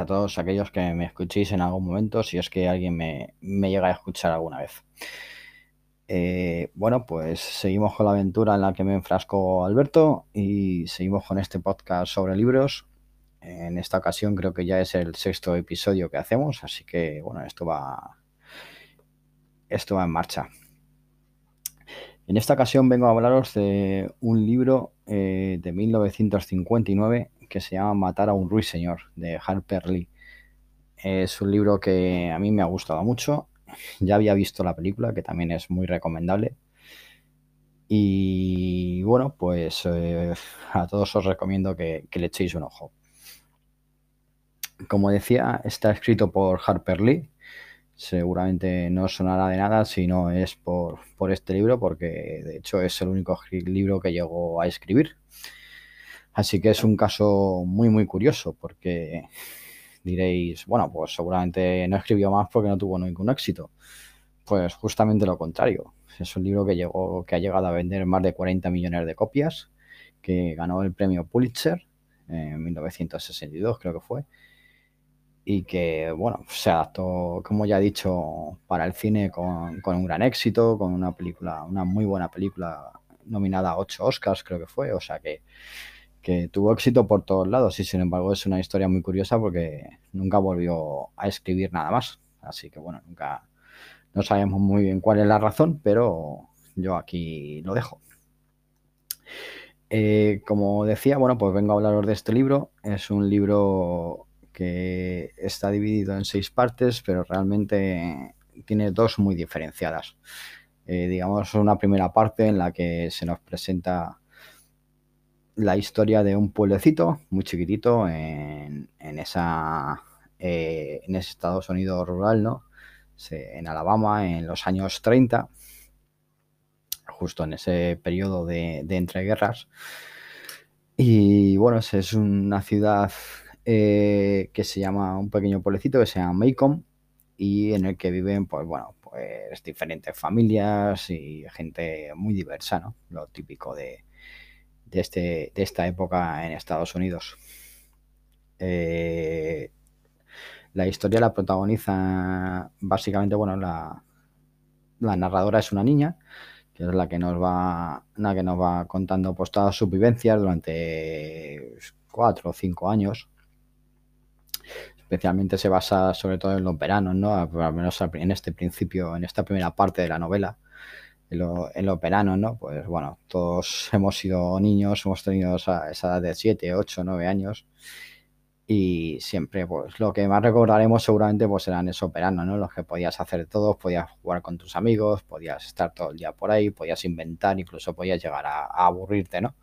A todos aquellos que me escuchéis en algún momento, si es que alguien me, me llega a escuchar alguna vez. Eh, bueno, pues seguimos con la aventura en la que me enfrasco Alberto y seguimos con este podcast sobre libros. En esta ocasión creo que ya es el sexto episodio que hacemos, así que bueno, esto va, esto va en marcha. En esta ocasión vengo a hablaros de un libro eh, de 1959 que se llama Matar a un ruiseñor, de Harper Lee. Es un libro que a mí me ha gustado mucho. Ya había visto la película, que también es muy recomendable. Y bueno, pues eh, a todos os recomiendo que, que le echéis un ojo. Como decía, está escrito por Harper Lee. Seguramente no sonará de nada si no es por, por este libro, porque de hecho es el único libro que llegó a escribir. Así que es un caso muy, muy curioso, porque diréis, bueno, pues seguramente no escribió más porque no tuvo ningún éxito. Pues justamente lo contrario. Es un libro que, llegó, que ha llegado a vender más de 40 millones de copias, que ganó el premio Pulitzer en 1962, creo que fue, y que, bueno, se adaptó, como ya he dicho, para el cine con, con un gran éxito, con una película, una muy buena película nominada a 8 Oscars, creo que fue, o sea que que tuvo éxito por todos lados y sin embargo es una historia muy curiosa porque nunca volvió a escribir nada más. Así que bueno, nunca no sabemos muy bien cuál es la razón, pero yo aquí lo dejo. Eh, como decía, bueno, pues vengo a hablaros de este libro. Es un libro que está dividido en seis partes, pero realmente tiene dos muy diferenciadas. Eh, digamos, una primera parte en la que se nos presenta la historia de un pueblecito muy chiquitito en, en esa eh, en ese Estados Unidos rural, ¿no? En Alabama en los años 30, justo en ese periodo de, entreguerras. Y bueno, es una ciudad eh, que se llama, un pequeño pueblecito que se llama Macomb y en el que viven, pues bueno, pues diferentes familias y gente muy diversa, ¿no? Lo típico de, de, este, de esta época en Estados Unidos. Eh, la historia la protagoniza básicamente, bueno, la, la, narradora es una niña, que es la que nos va, la que nos va contando pues, todas sus vivencias durante cuatro o cinco años. Especialmente se basa sobre todo en los veranos, ¿no? Al menos en este principio, en esta primera parte de la novela en, lo, en los ¿no? Pues bueno, todos hemos sido niños, hemos tenido esa, esa edad de 7, 8, 9 años y siempre pues lo que más recordaremos seguramente pues eran esos veranos, ¿no? Los que podías hacer todo, podías jugar con tus amigos, podías estar todo el día por ahí, podías inventar, incluso podías llegar a, a aburrirte, ¿no?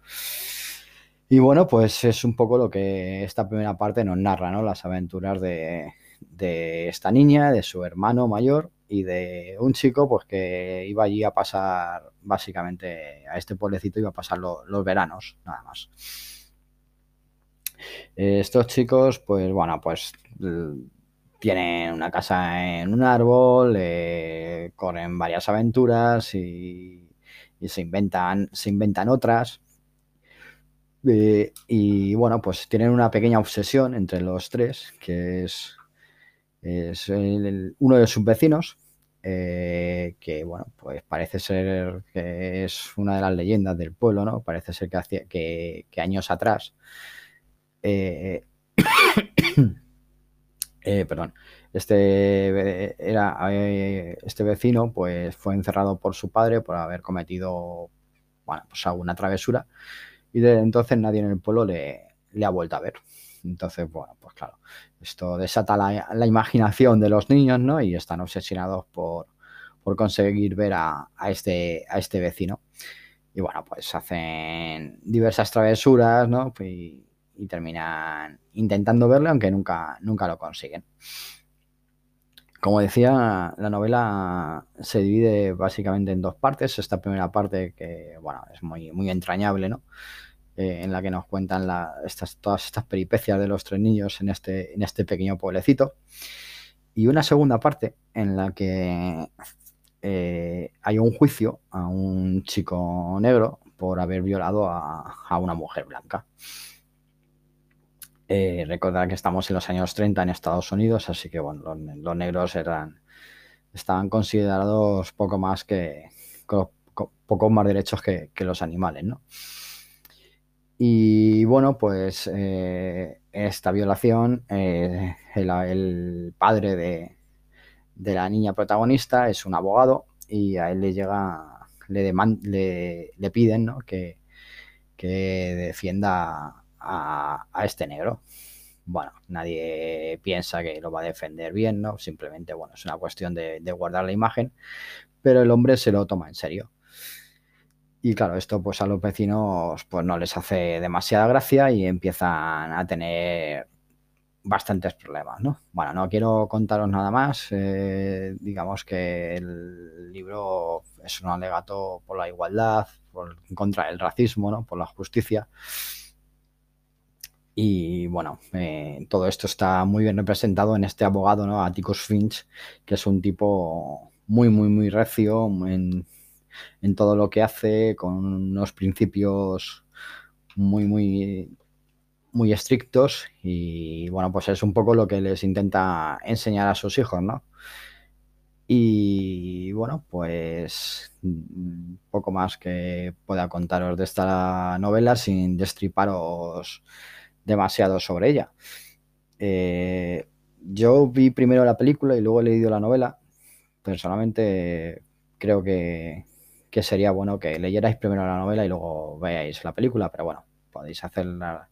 Y bueno, pues es un poco lo que esta primera parte nos narra, ¿no? Las aventuras de, de esta niña, de su hermano mayor y de un chico pues que iba allí a pasar básicamente a este pueblecito iba a pasar los veranos nada más. Estos chicos pues bueno pues tienen una casa en un árbol eh, corren varias aventuras y, se inventan se inventan otras. Eh, y bueno pues tienen una pequeña obsesión entre los tres que es es uno de sus vecinos, eh, que bueno, pues parece ser que es una de las leyendas del pueblo, ¿no? Parece ser que, hacía, que, años atrás, eh, eh, perdón, este era este vecino, pues fue encerrado por su padre por haber cometido, bueno, pues alguna travesura y desde entonces nadie en el pueblo le ha vuelto a ver. Entonces, bueno, pues claro, esto desata la, imaginación de los niños, ¿no? Y están obsesionados por, conseguir ver a, este, a este vecino. Y bueno, pues hacen diversas travesuras, ¿no? Y, terminan intentando verle, aunque nunca, nunca lo consiguen. Como decía, la novela se divide básicamente en dos partes. Esta primera parte que, bueno, es muy, muy entrañable, ¿no? Eh, en la que nos cuentan todas estas peripecias de los tres niños en este, en este pequeño pueblecito. Y una segunda parte en la que eh, hay un juicio a un chico negro por haber violado a, una mujer blanca. Eh, recordar que estamos en los años 30 en Estados Unidos, así que bueno, los, negros eran estaban considerados poco más que, poco más derechos que los animales, ¿no? Y bueno, pues eh, esta violación, eh, el, padre de, la niña protagonista es un abogado y a él le llega, le, le, piden que, defienda a, este negro. Bueno, nadie piensa que lo va a defender bien, ¿no? Simplemente, bueno, es una cuestión de guardar la imagen, pero el hombre se lo toma en serio. Y claro, esto pues a los vecinos pues no les hace demasiada gracia y empiezan a tener bastantes problemas, ¿no? Bueno, no quiero contaros nada más. Eh, digamos que el libro es un alegato por la igualdad, por, contra el racismo, ¿no? Por la justicia. Y bueno, eh, todo esto está muy bien representado en este abogado, ¿no? Atticus Finch, que es un tipo muy, muy, muy recio, en todo lo que hace, con unos principios muy, muy, muy estrictos y bueno, pues es un poco lo que les intenta enseñar a sus hijos, ¿no? Y bueno, pues poco más que pueda contaros de esta novela sin destriparos demasiado sobre ella. Eh, yo vi primero la película y luego he leído la novela. Personalmente creo que, que sería bueno que leyerais primero la novela y luego veáis la película, pero bueno, podéis hacerla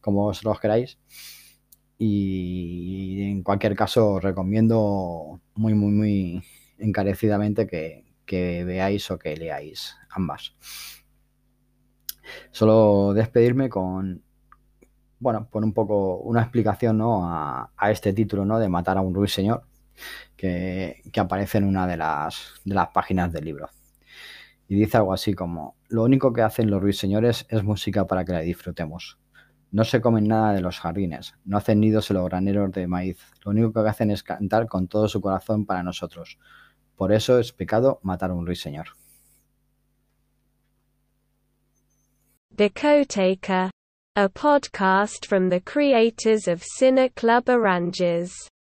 como os lo queráis. Y en cualquier caso, os recomiendo muy, muy, muy encarecidamente que, veáis o que leáis ambas. Solo despedirme con, bueno, por un poco una explicación ¿no? a, este título ¿no? de Matar a un ruiseñor que, que aparece en una de las, de las páginas del libro y dice algo así como, lo único que hacen los ruiseñores es música para que la disfrutemos. No se comen nada de los jardines, no hacen nidos en los graneros de maíz, lo único que hacen es cantar con todo su corazón para nosotros. Por eso es pecado matar a un ruiseñor. The a podcast from the creators of Club